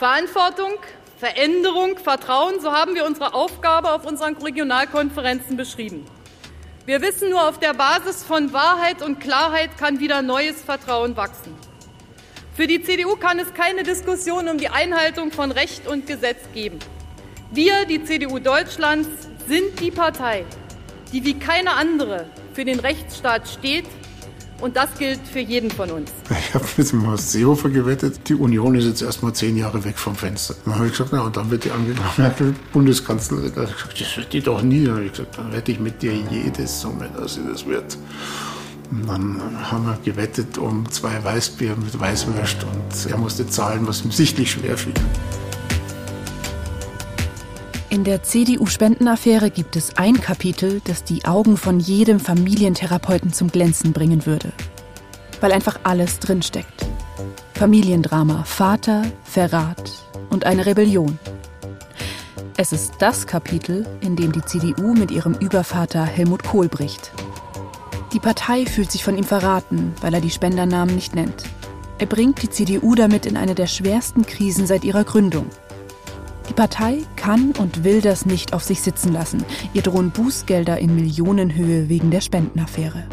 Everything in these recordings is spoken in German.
Verantwortung, Veränderung, Vertrauen, so haben wir unsere Aufgabe auf unseren Regionalkonferenzen beschrieben. Wir wissen nur, auf der Basis von Wahrheit und Klarheit kann wieder neues Vertrauen wachsen. Für die CDU kann es keine Diskussion um die Einhaltung von Recht und Gesetz geben. Wir, die CDU Deutschlands, sind die Partei, die wie keine andere für den Rechtsstaat steht und das gilt für jeden von uns. Ich habe mit dem Horst Seehofer gewettet, die Union ist jetzt erstmal zehn Jahre weg vom Fenster. Dann habe ich gesagt, na und dann wird die Angela Merkel Bundeskanzlerin. Da ich gesagt, das wird die doch nie. Dann habe ich gesagt, dann wette ich mit dir jede Summe, dass sie das wird. Und dann haben wir gewettet um zwei Weißbier mit Weißwürst und er musste zahlen, was ihm sichtlich schwer fiel. In der CDU-Spendenaffäre gibt es ein Kapitel, das die Augen von jedem Familientherapeuten zum Glänzen bringen würde. Weil einfach alles drinsteckt. Familiendrama, Vater, Verrat und eine Rebellion. Es ist das Kapitel, in dem die CDU mit ihrem Übervater Helmut Kohl bricht. Die Partei fühlt sich von ihm verraten, weil er die Spendernamen nicht nennt. Er bringt die CDU damit in eine der schwersten Krisen seit ihrer Gründung. Die Partei kann und will das nicht auf sich sitzen lassen. Ihr drohen Bußgelder in Millionenhöhe wegen der Spendenaffäre.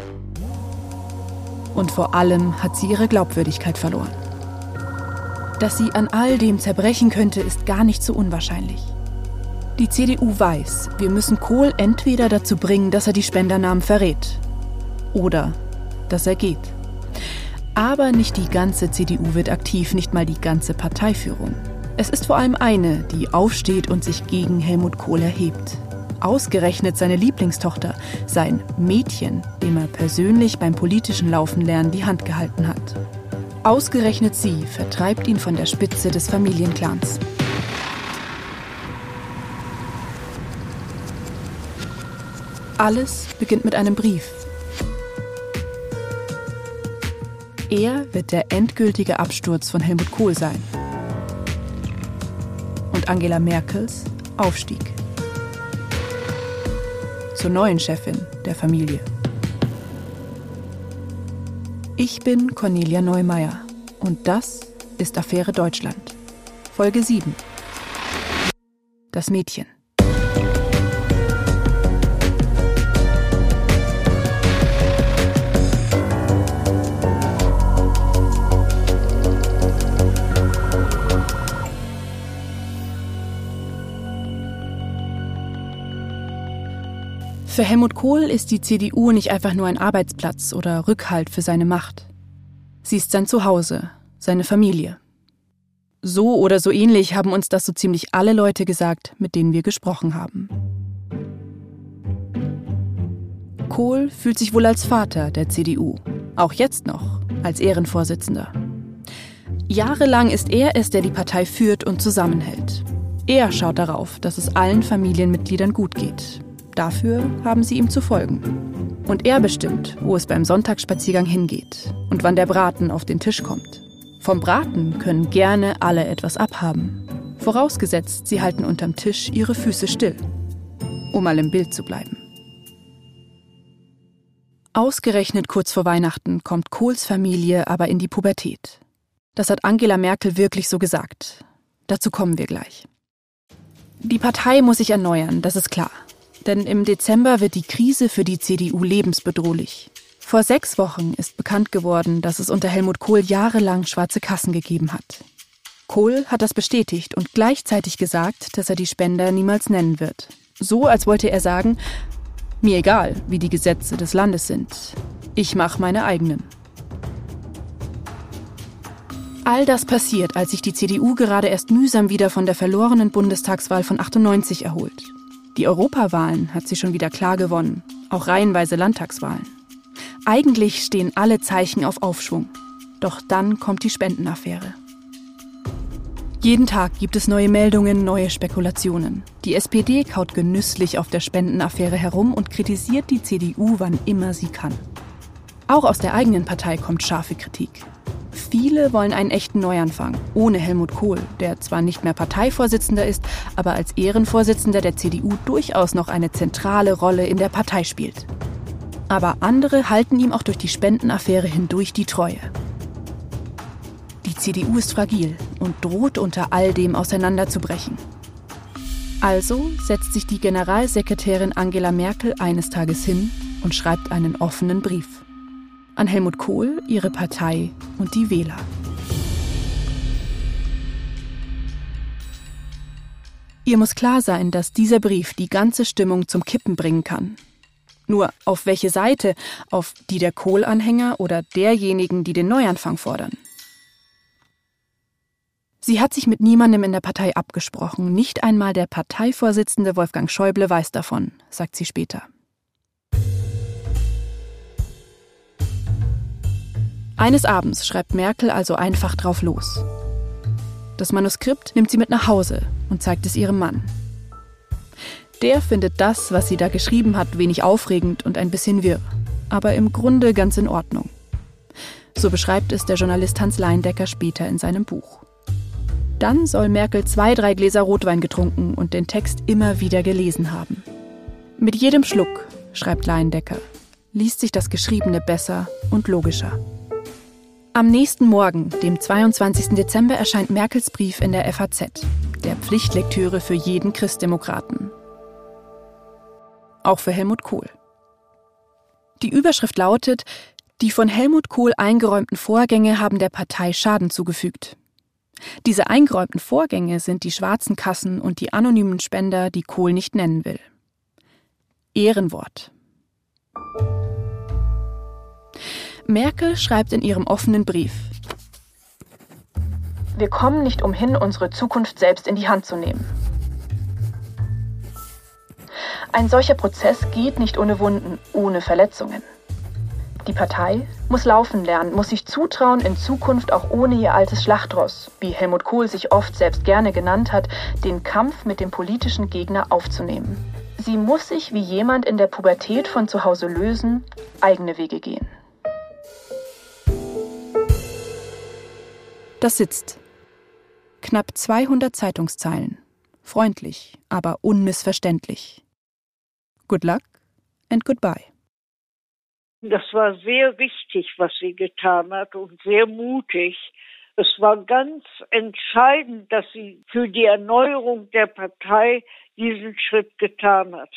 Und vor allem hat sie ihre Glaubwürdigkeit verloren. Dass sie an all dem zerbrechen könnte, ist gar nicht so unwahrscheinlich. Die CDU weiß, wir müssen Kohl entweder dazu bringen, dass er die Spendernamen verrät oder dass er geht. Aber nicht die ganze CDU wird aktiv, nicht mal die ganze Parteiführung. Es ist vor allem eine, die aufsteht und sich gegen Helmut Kohl erhebt. Ausgerechnet seine Lieblingstochter, sein Mädchen, dem er persönlich beim politischen Laufen lernen die Hand gehalten hat. Ausgerechnet sie vertreibt ihn von der Spitze des Familienclans. Alles beginnt mit einem Brief. Er wird der endgültige Absturz von Helmut Kohl sein. Angela Merkels Aufstieg zur neuen Chefin der Familie. Ich bin Cornelia Neumeier und das ist Affäre Deutschland. Folge 7. Das Mädchen. Für Helmut Kohl ist die CDU nicht einfach nur ein Arbeitsplatz oder Rückhalt für seine Macht. Sie ist sein Zuhause, seine Familie. So oder so ähnlich haben uns das so ziemlich alle Leute gesagt, mit denen wir gesprochen haben. Kohl fühlt sich wohl als Vater der CDU, auch jetzt noch als Ehrenvorsitzender. Jahrelang ist er es, der die Partei führt und zusammenhält. Er schaut darauf, dass es allen Familienmitgliedern gut geht, Dafür haben sie ihm zu folgen. Und er bestimmt, wo es beim Sonntagsspaziergang hingeht und wann der Braten auf den Tisch kommt. Vom Braten können gerne alle etwas abhaben. Vorausgesetzt, sie halten unterm Tisch ihre Füße still. Um mal im Bild zu bleiben. Ausgerechnet kurz vor Weihnachten kommt Kohls Familie aber in die Pubertät. Das hat Angela Merkel wirklich so gesagt. Dazu kommen wir gleich. Die Partei muss sich erneuern, das ist klar. Denn im Dezember wird die Krise für die CDU lebensbedrohlich. Vor sechs Wochen ist bekannt geworden, dass es unter Helmut Kohl jahrelang schwarze Kassen gegeben hat. Kohl hat das bestätigt und gleichzeitig gesagt, dass er die Spender niemals nennen wird. So, als wollte er sagen, mir egal, wie die Gesetze des Landes sind. Ich mache meine eigenen. All das passiert, als sich die CDU gerade erst mühsam wieder von der verlorenen Bundestagswahl von 98 erholt. Die Europawahlen hat sie schon wieder klar gewonnen, auch reihenweise Landtagswahlen. Eigentlich stehen alle Zeichen auf Aufschwung. Doch dann kommt die Spendenaffäre. Jeden Tag gibt es neue Meldungen, neue Spekulationen. Die SPD kaut genüsslich auf der Spendenaffäre herum und kritisiert die CDU, wann immer sie kann. Auch aus der eigenen Partei kommt scharfe Kritik. Viele wollen einen echten Neuanfang, ohne Helmut Kohl, der zwar nicht mehr Parteivorsitzender ist, aber als Ehrenvorsitzender der CDU durchaus noch eine zentrale Rolle in der Partei spielt. Aber andere halten ihm auch durch die Spendenaffäre hindurch die Treue. Die CDU ist fragil. und droht unter all dem auseinanderzubrechen. Also setzt sich die Generalsekretärin Angela Merkel eines Tages hin und schreibt einen offenen Brief an Helmut Kohl, ihre Partei und die Wähler. Ihr muss klar sein, dass dieser Brief die ganze Stimmung zum Kippen bringen kann. Nur auf welche Seite? Auf die der Kohl-Anhänger oder derjenigen, die den Neuanfang fordern? Sie hat sich mit niemandem in der Partei abgesprochen, nicht einmal der Parteivorsitzende Wolfgang Schäuble weiß davon, sagt sie später. Eines Abends schreibt Merkel also einfach drauf los. Das Manuskript nimmt sie mit nach Hause und zeigt es ihrem Mann. Der findet das, was sie da geschrieben hat, wenig aufregend und ein bisschen wirr, aber im Grunde ganz in Ordnung. So beschreibt es der Journalist Hans Leindecker später in seinem Buch. Dann soll Merkel zwei, drei Gläser Rotwein getrunken und den Text immer wieder gelesen haben. Mit jedem Schluck, schreibt Leindecker, liest sich das Geschriebene besser und logischer. Am nächsten Morgen, dem 22. Dezember, erscheint Merkels Brief in der FAZ, der Pflichtlektüre für jeden Christdemokraten. Auch für Helmut Kohl. Die Überschrift lautet, die von Helmut Kohl eingeräumten Vorgänge haben der Partei Schaden zugefügt. Diese eingeräumten Vorgänge sind die schwarzen Kassen und die anonymen Spender, die Kohl nicht nennen will. Ehrenwort. Merkel schreibt in ihrem offenen Brief, wir kommen nicht umhin, unsere Zukunft selbst in die Hand zu nehmen. Ein solcher Prozess geht nicht ohne Wunden, ohne Verletzungen. Die Partei muss laufen lernen, muss sich zutrauen, in Zukunft auch ohne ihr altes Schlachtross, wie Helmut Kohl sich oft selbst gerne genannt hat, den Kampf mit dem politischen Gegner aufzunehmen. Sie muss sich wie jemand in der Pubertät von zu Hause lösen, eigene Wege gehen. Das sitzt. Knapp 200 Zeitungszeilen. Freundlich, aber unmissverständlich. Good luck and goodbye. Das war sehr richtig, was sie getan hat und sehr mutig. Es war ganz entscheidend, dass sie für die Erneuerung der Partei diesen Schritt getan hat.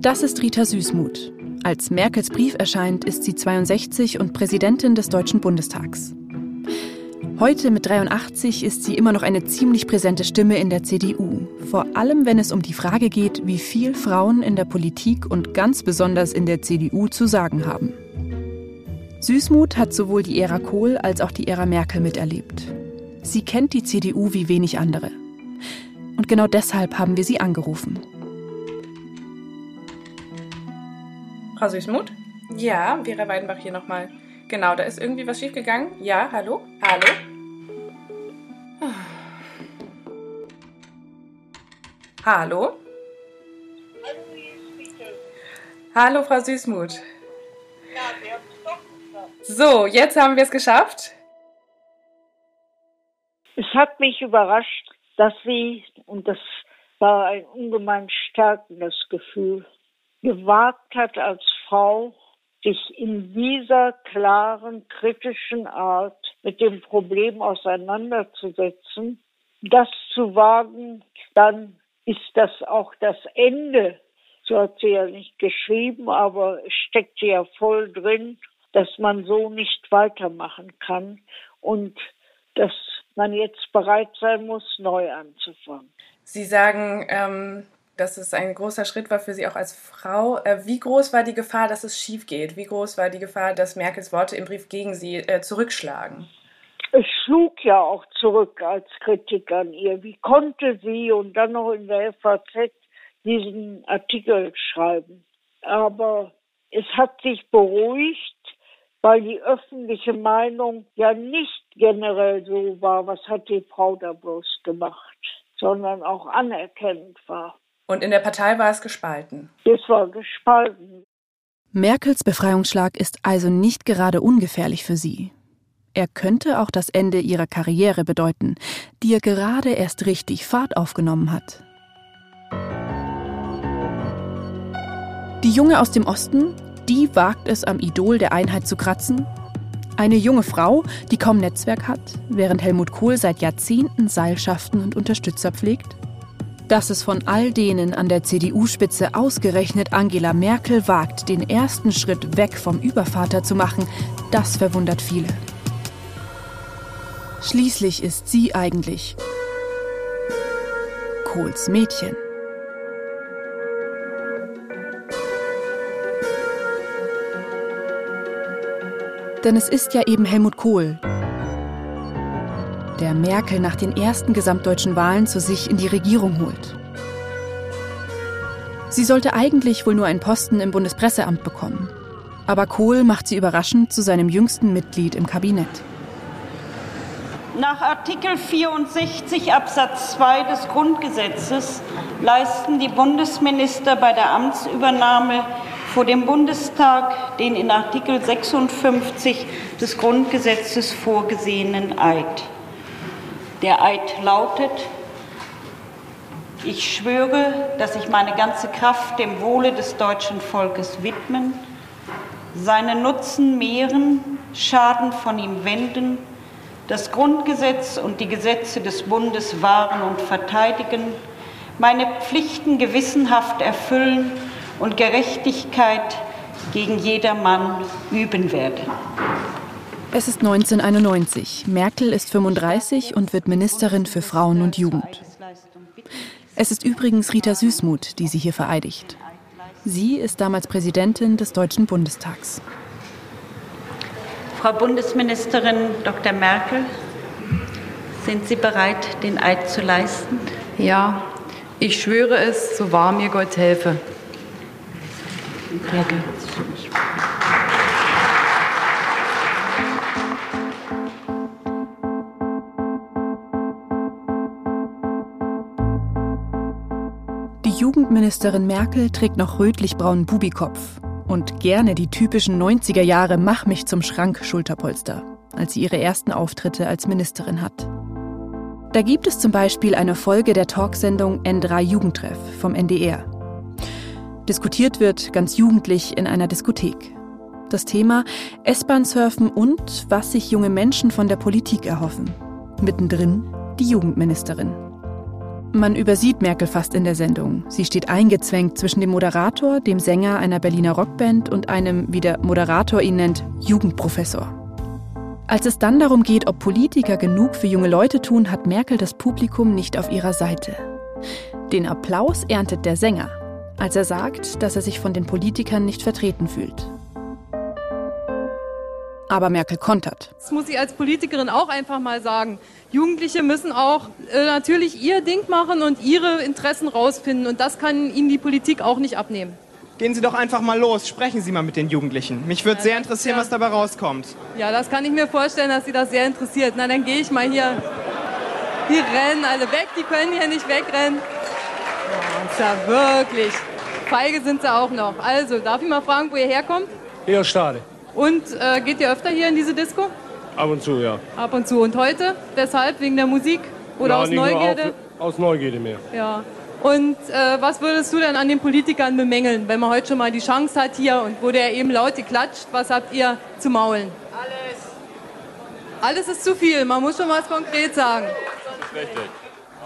Das ist Rita Süßmuth. Als Merkels Brief erscheint, ist sie 62 und Präsidentin des Deutschen Bundestags. Heute mit 83 ist sie immer noch eine ziemlich präsente Stimme in der CDU, vor allem wenn es um die Frage geht, wie viel Frauen in der Politik und ganz besonders in der CDU zu sagen haben. Süßmuth hat sowohl die Ära Kohl als auch die Ära Merkel miterlebt. Sie kennt die CDU wie wenig andere. Und genau deshalb haben wir sie angerufen. Frau Süßmuth? Ja, Vera Weidenbach hier nochmal. Genau, da ist irgendwie was schiefgegangen. Ja, hallo? Hallo? Hallo? Hallo, Frau Süßmuth. Ja, wir haben es doch geschafft. So, jetzt haben wir es geschafft. Es hat mich überrascht, dass sie, und das war ein ungemein stärkendes Gefühl, gewagt hat, als Frau sich in dieser klaren, kritischen Art mit dem Problem auseinanderzusetzen, das zu wagen, dann ist das auch das Ende. So hat sie ja nicht geschrieben, aber steckt ja voll drin, dass man so nicht weitermachen kann und dass man jetzt bereit sein muss, neu anzufangen. Sie sagen, ähm, dass es ein großer Schritt war für Sie auch als Frau. Äh, wie groß war die Gefahr, dass es schief geht? Wie groß war die Gefahr, dass Merkels Worte im Brief gegen Sie äh, zurückschlagen? Es schlug ja auch zurück als Kritik an ihr. Wie konnte sie und dann noch in der FAZ diesen Artikel schreiben? Aber es hat sich beruhigt, weil die öffentliche Meinung ja nicht generell so war, was hat die Frau da bloß gemacht, sondern auch anerkennend war. Und in der Partei war es gespalten. Es war gespalten. Merkels Befreiungsschlag ist also nicht gerade ungefährlich für sie. Er könnte auch das Ende ihrer Karriere bedeuten, die ja gerade erst richtig Fahrt aufgenommen hat. Die Junge aus dem Osten, die wagt es am Idol der Einheit zu kratzen. Eine junge Frau, die kaum Netzwerk hat, während Helmut Kohl seit Jahrzehnten Seilschaften und Unterstützer pflegt? Dass es von all denen an der CDU-Spitze ausgerechnet Angela Merkel wagt, den ersten Schritt weg vom Übervater zu machen, das verwundert viele. Schließlich ist sie eigentlich Kohls Mädchen. Denn es ist ja eben Helmut Kohl, der Merkel nach den ersten gesamtdeutschen Wahlen zu sich in die Regierung holt. Sie sollte eigentlich wohl nur einen Posten im Bundespresseamt bekommen. Aber Kohl macht sie überraschend zu seinem jüngsten Mitglied im Kabinett. Nach Artikel 64 Absatz 2 des Grundgesetzes leisten die Bundesminister bei der Amtsübernahme vor dem Bundestag den in Artikel 56 des Grundgesetzes vorgesehenen Eid. Der Eid lautet, ich schwöre, dass ich meine ganze Kraft dem Wohle des deutschen Volkes widmen, seinen Nutzen mehren, Schaden von ihm wenden, das Grundgesetz und die Gesetze des Bundes wahren und verteidigen, meine Pflichten gewissenhaft erfüllen und Gerechtigkeit gegen jedermann üben werde. Es ist 1991. Merkel ist 35 und wird Ministerin für Frauen und Jugend. Es ist übrigens Rita Süßmuth, die sie hier vereidigt. Sie ist damals Präsidentin des Deutschen Bundestags. Frau Bundesministerin Dr. Merkel, sind Sie bereit, den Eid zu leisten? Ja, ich schwöre es, so wahr mir Gott helfe. Merkel. Jugendministerin Merkel trägt noch rötlich-braunen Bubikopf und gerne die typischen 90er Jahre Mach mich zum Schrank Schulterpolster, als sie ihre ersten Auftritte als Ministerin hat. Da gibt es zum Beispiel eine Folge der Talksendung N3 Jugendtreff vom NDR. Diskutiert wird ganz jugendlich in einer Diskothek. Das Thema S-Bahn-Surfen und was sich junge Menschen von der Politik erhoffen. Mittendrin die Jugendministerin. Man übersieht Merkel fast in der Sendung. Sie steht eingezwängt zwischen dem Moderator, dem Sänger einer Berliner Rockband und einem, wie der Moderator ihn nennt, Jugendprofessor. Als es dann darum geht, ob Politiker genug für junge Leute tun, hat Merkel das Publikum nicht auf ihrer Seite. Den Applaus erntet der Sänger, als er sagt, dass er sich von den Politikern nicht vertreten fühlt. Aber Merkel kontert. Das muss ich als Politikerin auch einfach mal sagen. Jugendliche müssen auch äh, natürlich ihr Ding machen und ihre Interessen rausfinden. Und das kann ihnen die Politik auch nicht abnehmen. Gehen Sie doch einfach mal los, sprechen Sie mal mit den Jugendlichen. Mich würde ja, sehr interessieren, ja. was dabei rauskommt. Ja, das kann ich mir vorstellen, dass Sie das sehr interessiert. Na, dann gehe ich mal hier. Die rennen alle weg, die können hier nicht wegrennen. Oh, ist ja wirklich. Feige sind sie auch noch. Also, darf ich mal fragen, wo ihr herkommt? Hier, Stade. Und äh, geht ihr öfter hier in diese Disco? Ab und zu, ja. Ab und zu. Und heute? Weshalb? Wegen der Musik? Oder ja, aus Neugierde? Auf, aus Neugierde mehr. Ja. Und äh, was würdest du denn an den Politikern bemängeln, wenn man heute schon mal die Chance hat hier und wurde ja eben laut geklatscht, was habt ihr zu maulen? Alles. Alles ist zu viel, man muss schon was konkret sagen. Das ist richtig.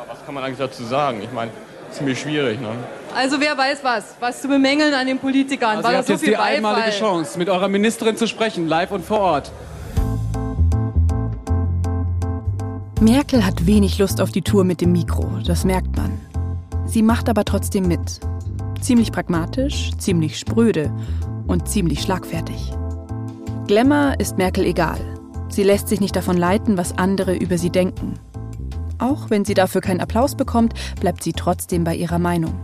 was kann man eigentlich dazu sagen? Ich meine, ziemlich schwierig, ne? Also wer weiß was, was zu bemängeln an den Politikern. Also War ihr habt so jetzt die Beifall. einmalige Chance, mit eurer Ministerin zu sprechen, live und vor Ort. Merkel hat wenig Lust auf die Tour mit dem Mikro, das merkt man. Sie macht aber trotzdem mit. Ziemlich pragmatisch, ziemlich spröde und ziemlich schlagfertig. Glamour ist Merkel egal. Sie lässt sich nicht davon leiten, was andere über sie denken. Auch wenn sie dafür keinen Applaus bekommt, bleibt sie trotzdem bei ihrer Meinung.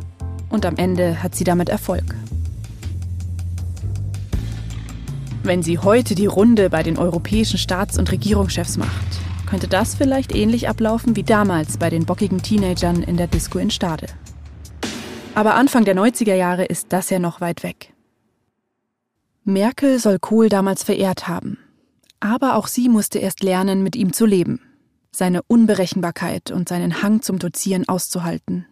Und am Ende hat sie damit Erfolg. Wenn sie heute die Runde bei den europäischen Staats- und Regierungschefs macht, könnte das vielleicht ähnlich ablaufen wie damals bei den bockigen Teenagern in der Disco in Stade. Aber Anfang der 90er Jahre ist das ja noch weit weg. Merkel soll Kohl damals verehrt haben. Aber auch sie musste erst lernen, mit ihm zu leben. Seine Unberechenbarkeit und seinen Hang zum Dozieren auszuhalten.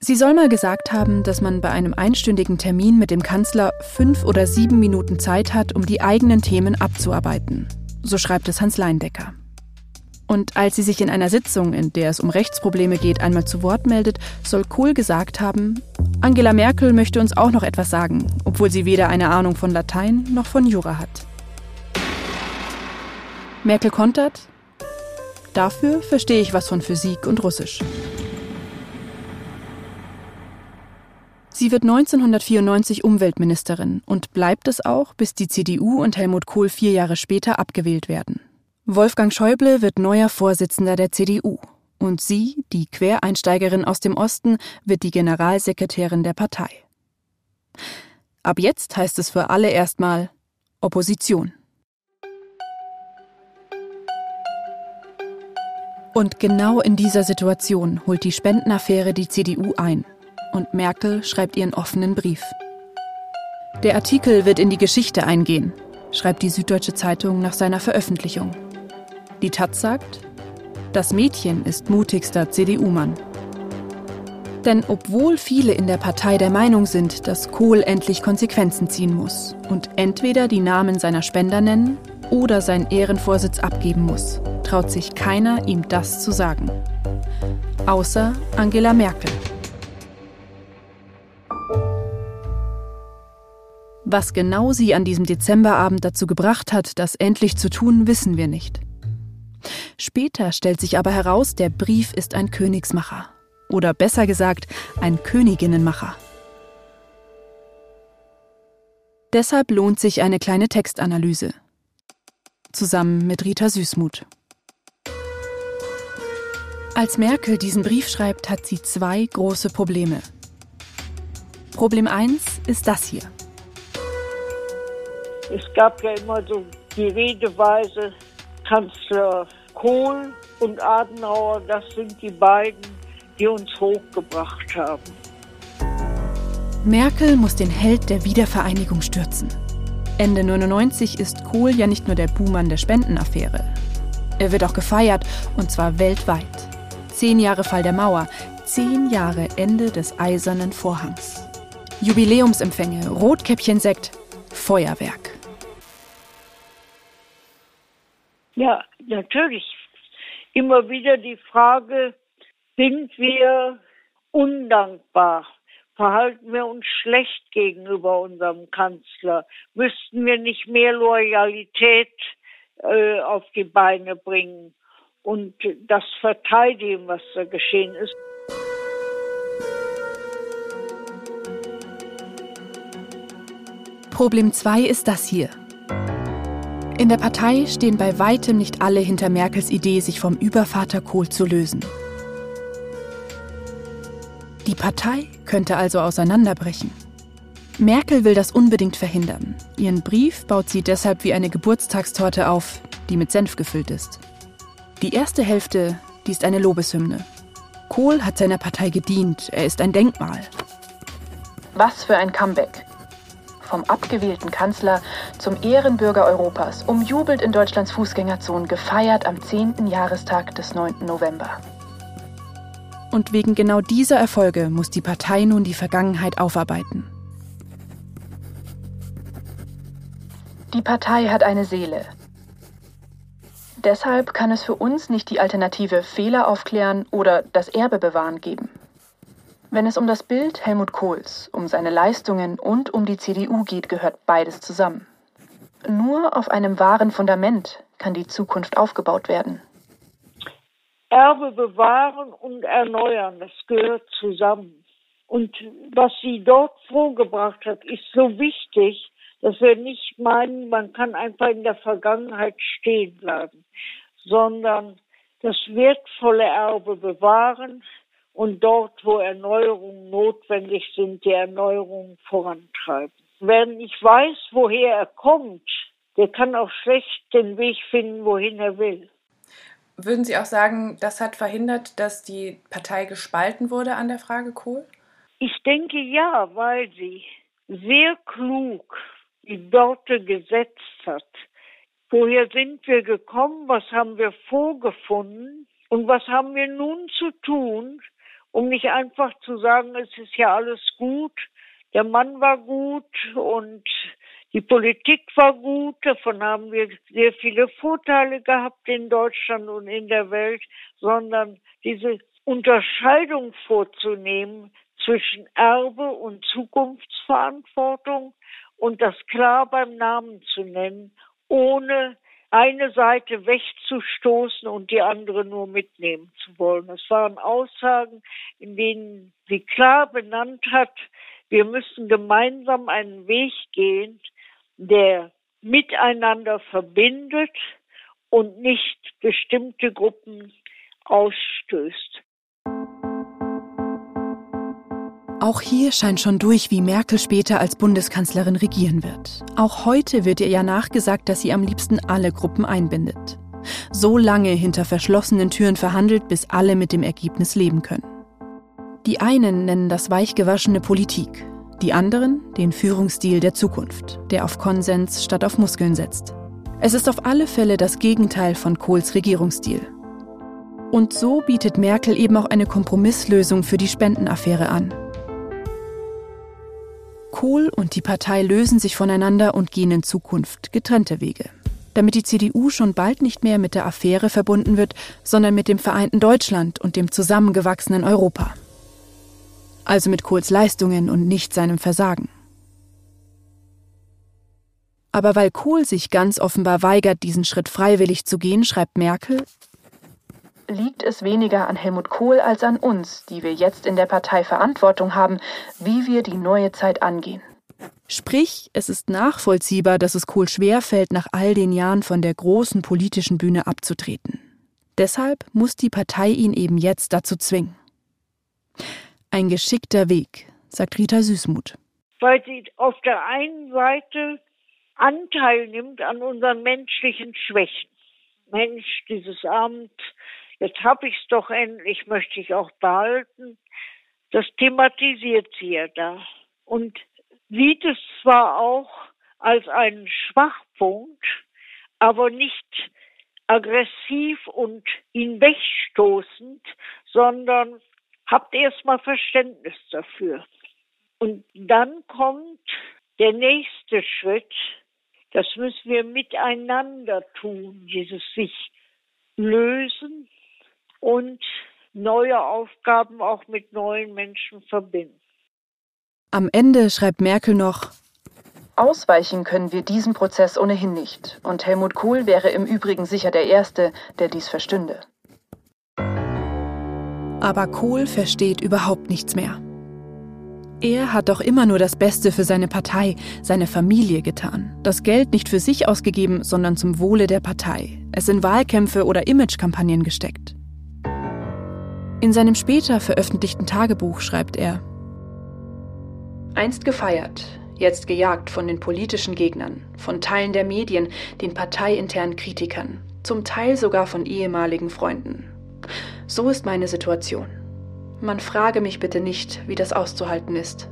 Sie soll mal gesagt haben, dass man bei einem einstündigen Termin mit dem Kanzler fünf oder sieben Minuten Zeit hat, um die eigenen Themen abzuarbeiten. So schreibt es Hans Leindecker. Und als sie sich in einer Sitzung, in der es um Rechtsprobleme geht, einmal zu Wort meldet, soll Kohl gesagt haben, Angela Merkel möchte uns auch noch etwas sagen, obwohl sie weder eine Ahnung von Latein noch von Jura hat. Merkel kontert, dafür verstehe ich was von Physik und Russisch. Sie wird 1994 Umweltministerin und bleibt es auch, bis die CDU und Helmut Kohl vier Jahre später abgewählt werden. Wolfgang Schäuble wird neuer Vorsitzender der CDU. Und sie, die Quereinsteigerin aus dem Osten, wird die Generalsekretärin der Partei. Ab jetzt heißt es für alle erstmal Opposition. Und genau in dieser Situation holt die Spendenaffäre die CDU ein und Merkel schreibt ihren offenen Brief. Der Artikel wird in die Geschichte eingehen, schreibt die Süddeutsche Zeitung nach seiner Veröffentlichung. Die Taz sagt, das Mädchen ist mutigster CDU-Mann. Denn obwohl viele in der Partei der Meinung sind, dass Kohl endlich Konsequenzen ziehen muss und entweder die Namen seiner Spender nennen oder seinen Ehrenvorsitz abgeben muss, traut sich keiner, ihm das zu sagen. Außer Angela Merkel. Was genau sie an diesem Dezemberabend dazu gebracht hat, das endlich zu tun, wissen wir nicht. Später stellt sich aber heraus, der Brief ist ein Königsmacher. Oder besser gesagt, ein Königinnenmacher. Deshalb lohnt sich eine kleine Textanalyse. Zusammen mit Rita Süßmuth. Als Merkel diesen Brief schreibt, hat sie zwei große Probleme. Problem 1 ist das hier. Es gab ja immer so die Redeweise, Kanzler Kohl und Adenauer, das sind die beiden, die uns hochgebracht haben. Merkel muss den Held der Wiedervereinigung stürzen. Ende 99 ist Kohl ja nicht nur der Buhmann der Spendenaffäre. Er wird auch gefeiert, und zwar weltweit. Zehn Jahre Fall der Mauer, zehn Jahre Ende des eisernen Vorhangs. Jubiläumsempfänge, Rotkäppchensekt, Feuerwerk. Ja, natürlich. Immer wieder die Frage, sind wir undankbar? Verhalten wir uns schlecht gegenüber unserem Kanzler? Müssten wir nicht mehr Loyalität äh, auf die Beine bringen und das verteidigen, was da geschehen ist? Problem 2 ist das hier. In der Partei stehen bei weitem nicht alle hinter Merkels Idee, sich vom Übervater Kohl zu lösen. Die Partei könnte also auseinanderbrechen. Merkel will das unbedingt verhindern. Ihren Brief baut sie deshalb wie eine Geburtstagstorte auf, die mit Senf gefüllt ist. Die erste Hälfte, die ist eine Lobeshymne. Kohl hat seiner Partei gedient, er ist ein Denkmal. Was für ein Comeback vom abgewählten Kanzler zum Ehrenbürger Europas, umjubelt in Deutschlands Fußgängerzonen, gefeiert am 10. Jahrestag des 9. November. Und wegen genau dieser Erfolge muss die Partei nun die Vergangenheit aufarbeiten. Die Partei hat eine Seele. Deshalb kann es für uns nicht die Alternative Fehler aufklären oder das Erbe bewahren geben. Wenn es um das Bild Helmut Kohls, um seine Leistungen und um die CDU geht, gehört beides zusammen. Nur auf einem wahren Fundament kann die Zukunft aufgebaut werden. Erbe bewahren und erneuern, das gehört zusammen. Und was sie dort vorgebracht hat, ist so wichtig, dass wir nicht meinen, man kann einfach in der Vergangenheit stehen bleiben, sondern das wertvolle Erbe bewahren, und dort, wo Erneuerungen notwendig sind, die Erneuerungen vorantreiben. Wer nicht weiß, woher er kommt, der kann auch schlecht den Weg finden, wohin er will. Würden Sie auch sagen, das hat verhindert, dass die Partei gespalten wurde an der Frage Kohl? Ich denke ja, weil sie sehr klug die Worte gesetzt hat. Woher sind wir gekommen? Was haben wir vorgefunden? Und was haben wir nun zu tun, um nicht einfach zu sagen, es ist ja alles gut, der Mann war gut und die Politik war gut, davon haben wir sehr viele Vorteile gehabt in Deutschland und in der Welt, sondern diese Unterscheidung vorzunehmen zwischen Erbe und Zukunftsverantwortung und das klar beim Namen zu nennen, ohne eine Seite wegzustoßen und die andere nur mitnehmen zu wollen. Es waren Aussagen, in denen sie klar benannt hat, wir müssen gemeinsam einen Weg gehen, der miteinander verbindet und nicht bestimmte Gruppen ausstößt. Auch hier scheint schon durch, wie Merkel später als Bundeskanzlerin regieren wird. Auch heute wird ihr ja nachgesagt, dass sie am liebsten alle Gruppen einbindet. So lange hinter verschlossenen Türen verhandelt, bis alle mit dem Ergebnis leben können. Die einen nennen das weichgewaschene Politik, die anderen den Führungsstil der Zukunft, der auf Konsens statt auf Muskeln setzt. Es ist auf alle Fälle das Gegenteil von Kohls Regierungsstil. Und so bietet Merkel eben auch eine Kompromisslösung für die Spendenaffäre an. Kohl und die Partei lösen sich voneinander und gehen in Zukunft getrennte Wege. Damit die CDU schon bald nicht mehr mit der Affäre verbunden wird, sondern mit dem vereinten Deutschland und dem zusammengewachsenen Europa also mit Kohls Leistungen und nicht seinem Versagen. Aber weil Kohl sich ganz offenbar weigert, diesen Schritt freiwillig zu gehen, schreibt Merkel, liegt es weniger an Helmut Kohl als an uns, die wir jetzt in der Partei Verantwortung haben, wie wir die neue Zeit angehen. Sprich, es ist nachvollziehbar, dass es Kohl schwerfällt, nach all den Jahren von der großen politischen Bühne abzutreten. Deshalb muss die Partei ihn eben jetzt dazu zwingen. Ein geschickter Weg, sagt Rita Süßmuth. Weil sie auf der einen Seite Anteil nimmt an unseren menschlichen Schwächen. Mensch, dieses Amt, jetzt habe ich es doch endlich, möchte ich auch behalten. Das thematisiert sie ja da und sieht es zwar auch als einen Schwachpunkt, aber nicht aggressiv und ihn wegstoßend, sondern habt erstmal Verständnis dafür. Und dann kommt der nächste Schritt, das müssen wir miteinander tun, dieses sich lösen und neue Aufgaben auch mit neuen Menschen verbinden. Am Ende schreibt Merkel noch, Ausweichen können wir diesem Prozess ohnehin nicht. Und Helmut Kohl wäre im Übrigen sicher der Erste, der dies verstünde. Aber Kohl versteht überhaupt nichts mehr. Er hat doch immer nur das Beste für seine Partei, seine Familie getan. Das Geld nicht für sich ausgegeben, sondern zum Wohle der Partei. Es in Wahlkämpfe oder Imagekampagnen gesteckt. In seinem später veröffentlichten Tagebuch schreibt er: Einst gefeiert, jetzt gejagt von den politischen Gegnern, von Teilen der Medien, den parteiinternen Kritikern, zum Teil sogar von ehemaligen Freunden. So ist meine Situation. Man frage mich bitte nicht, wie das auszuhalten ist.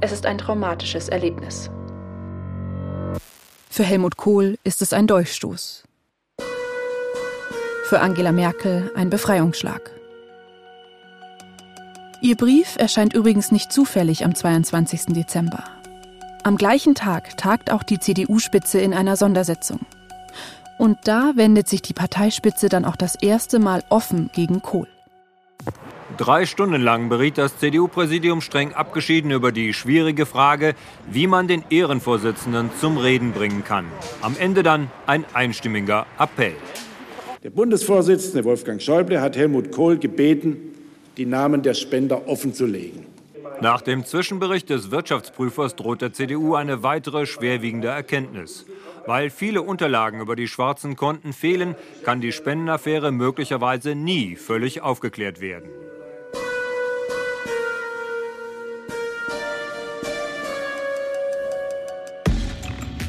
Es ist ein traumatisches Erlebnis. Für Helmut Kohl ist es ein Dolchstoß. Für Angela Merkel ein Befreiungsschlag. Ihr Brief erscheint übrigens nicht zufällig am 22. Dezember. Am gleichen Tag tagt auch die CDU-Spitze in einer Sondersitzung. Und da wendet sich die Parteispitze dann auch das erste Mal offen gegen Kohl. Drei Stunden lang beriet das CDU-Präsidium streng abgeschieden über die schwierige Frage, wie man den Ehrenvorsitzenden zum Reden bringen kann. Am Ende dann ein einstimmiger Appell. Der Bundesvorsitzende Wolfgang Schäuble hat Helmut Kohl gebeten, die Namen der Spender offenzulegen. Nach dem Zwischenbericht des Wirtschaftsprüfers droht der CDU eine weitere schwerwiegende Erkenntnis. Weil viele Unterlagen über die schwarzen Konten fehlen, kann die Spendenaffäre möglicherweise nie völlig aufgeklärt werden.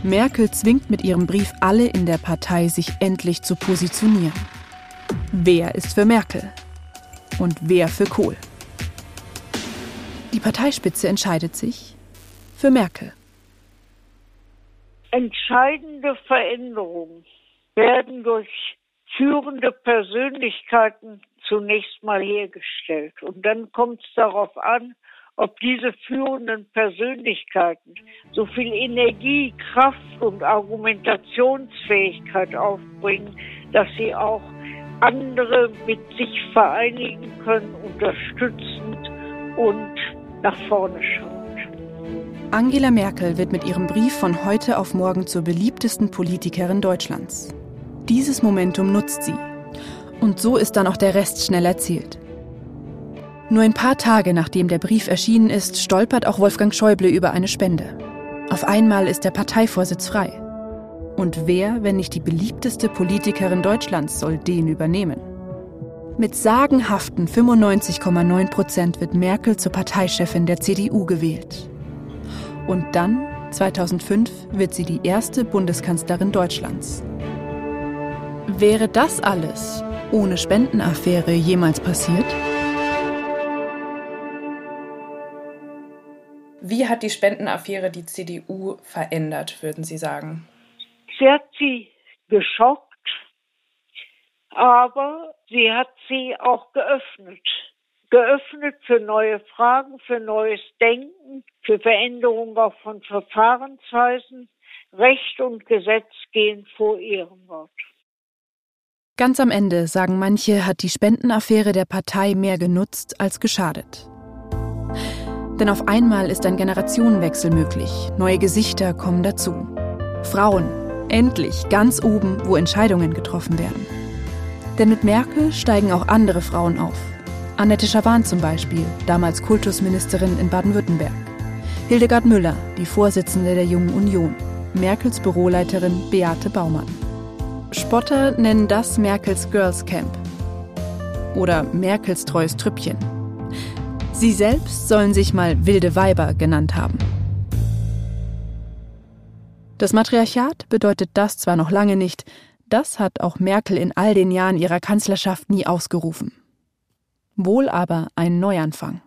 Merkel zwingt mit ihrem Brief alle in der Partei, sich endlich zu positionieren. Wer ist für Merkel? Und wer für Kohl? Die Parteispitze entscheidet sich für Merkel. Entscheidende Veränderungen werden durch führende Persönlichkeiten zunächst mal hergestellt. Und dann kommt es darauf an, ob diese führenden Persönlichkeiten so viel Energie, Kraft und Argumentationsfähigkeit aufbringen, dass sie auch andere mit sich vereinigen können, unterstützend und nach vorne schauen. Angela Merkel wird mit ihrem Brief von heute auf morgen zur beliebtesten Politikerin Deutschlands. Dieses Momentum nutzt sie. Und so ist dann auch der Rest schnell erzählt. Nur ein paar Tage nachdem der Brief erschienen ist, stolpert auch Wolfgang Schäuble über eine Spende. Auf einmal ist der Parteivorsitz frei. Und wer, wenn nicht die beliebteste Politikerin Deutschlands, soll den übernehmen? Mit sagenhaften 95,9 Prozent wird Merkel zur Parteichefin der CDU gewählt. Und dann, 2005, wird sie die erste Bundeskanzlerin Deutschlands. Wäre das alles ohne Spendenaffäre jemals passiert? Wie hat die Spendenaffäre die CDU verändert, würden Sie sagen? Sie hat sie geschockt, aber sie hat sie auch geöffnet. Geöffnet für neue Fragen, für neues Denken, für Veränderungen auch von Verfahrensweisen. Recht und Gesetz gehen vor ihrem Wort. Ganz am Ende, sagen manche, hat die Spendenaffäre der Partei mehr genutzt als geschadet. Denn auf einmal ist ein Generationenwechsel möglich, neue Gesichter kommen dazu. Frauen, endlich ganz oben, wo Entscheidungen getroffen werden. Denn mit Merkel steigen auch andere Frauen auf. Annette Schawan zum Beispiel, damals Kultusministerin in Baden-Württemberg. Hildegard Müller, die Vorsitzende der Jungen Union. Merkels Büroleiterin Beate Baumann. Spotter nennen das Merkels Girls Camp. Oder Merkels treues Trüppchen. Sie selbst sollen sich mal wilde Weiber genannt haben. Das Matriarchat bedeutet das zwar noch lange nicht, das hat auch Merkel in all den Jahren ihrer Kanzlerschaft nie ausgerufen. Wohl aber ein Neuanfang.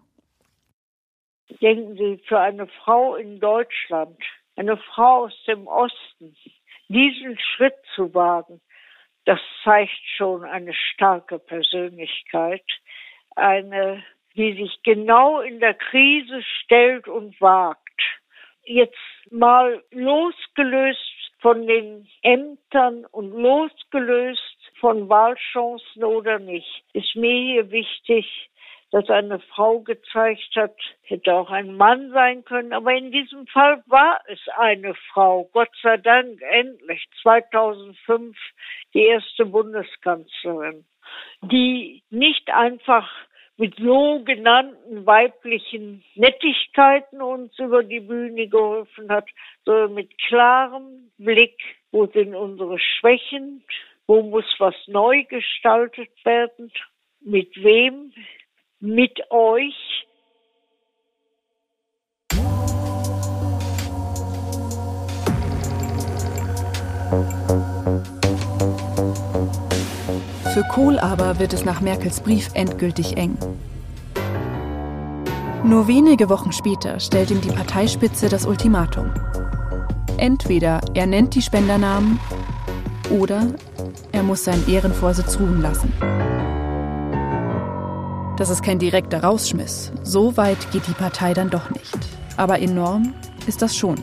Denken Sie, für eine Frau in Deutschland, eine Frau aus dem Osten, diesen Schritt zu wagen, das zeigt schon eine starke Persönlichkeit, eine, die sich genau in der Krise stellt und wagt. Jetzt mal losgelöst von den Ämtern und losgelöst von Wahlchancen oder nicht, ist mir hier wichtig, dass eine Frau gezeigt hat, hätte auch ein Mann sein können, aber in diesem Fall war es eine Frau. Gott sei Dank endlich. 2005 die erste Bundeskanzlerin, die nicht einfach mit sogenannten weiblichen Nettigkeiten uns über die Bühne geholfen hat, sondern mit klarem Blick, wo sind unsere Schwächen, wo muss was neu gestaltet werden, mit wem mit euch. Für Kohl aber wird es nach Merkels Brief endgültig eng. Nur wenige Wochen später stellt ihm die Parteispitze das Ultimatum. Entweder er nennt die Spendernamen oder er muss seinen Ehrenvorsitz ruhen lassen. Das ist kein direkter Rausschmiss. So weit geht die Partei dann doch nicht. Aber enorm ist das schon.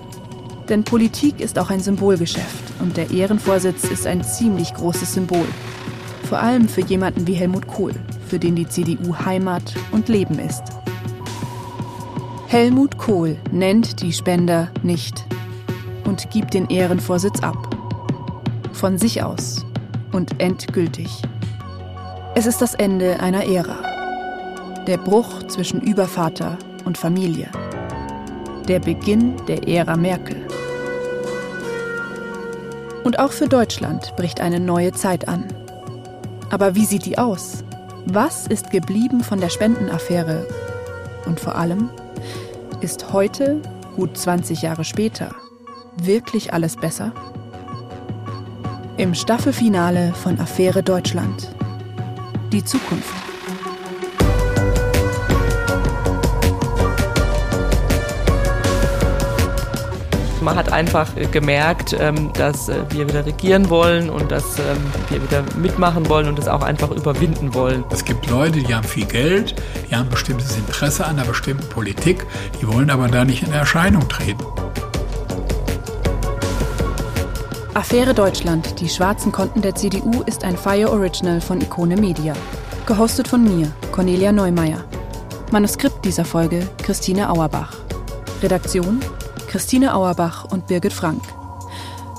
Denn Politik ist auch ein Symbolgeschäft und der Ehrenvorsitz ist ein ziemlich großes Symbol. Vor allem für jemanden wie Helmut Kohl, für den die CDU Heimat und Leben ist. Helmut Kohl nennt die Spender nicht und gibt den Ehrenvorsitz ab. Von sich aus und endgültig. Es ist das Ende einer Ära. Der Bruch zwischen Übervater und Familie. Der Beginn der Ära Merkel. Und auch für Deutschland bricht eine neue Zeit an. Aber wie sieht die aus? Was ist geblieben von der Spendenaffäre? Und vor allem, ist heute, gut 20 Jahre später, wirklich alles besser? Im Staffelfinale von Affäre Deutschland. Die Zukunft. Man hat einfach gemerkt, ähm, dass äh, wir wieder regieren wollen und dass ähm, wir wieder mitmachen wollen und es auch einfach überwinden wollen. Es gibt Leute, die haben viel Geld, die haben ein bestimmtes Interesse an einer bestimmten Politik, die wollen aber da nicht in Erscheinung treten. Affäre Deutschland, die schwarzen Konten der CDU ist ein Fire Original von Ikone Media. Gehostet von mir, Cornelia Neumeier. Manuskript dieser Folge Christine Auerbach. Redaktion Christine Auerbach und Birgit Frank.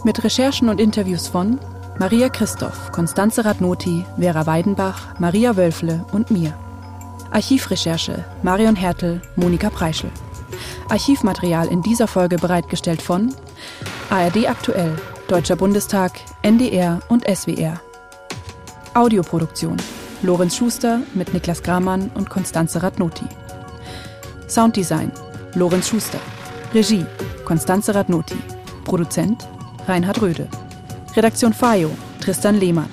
Mit Recherchen und Interviews von Maria Christoph, Konstanze Radnoti, Vera Weidenbach, Maria Wölfle und mir. Archivrecherche Marion Hertel, Monika Preischel. Archivmaterial in dieser Folge bereitgestellt von ARD Aktuell, Deutscher Bundestag, NDR und SWR. Audioproduktion Lorenz Schuster mit Niklas Gramann und Konstanze Radnoti. Sounddesign Lorenz Schuster. Regie Konstanze Radnoti. Produzent Reinhard Röde. Redaktion Fayo Tristan Lehmann.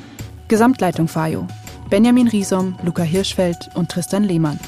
Gesamtleitung Fayo Benjamin Riesom, Luca Hirschfeld und Tristan Lehmann.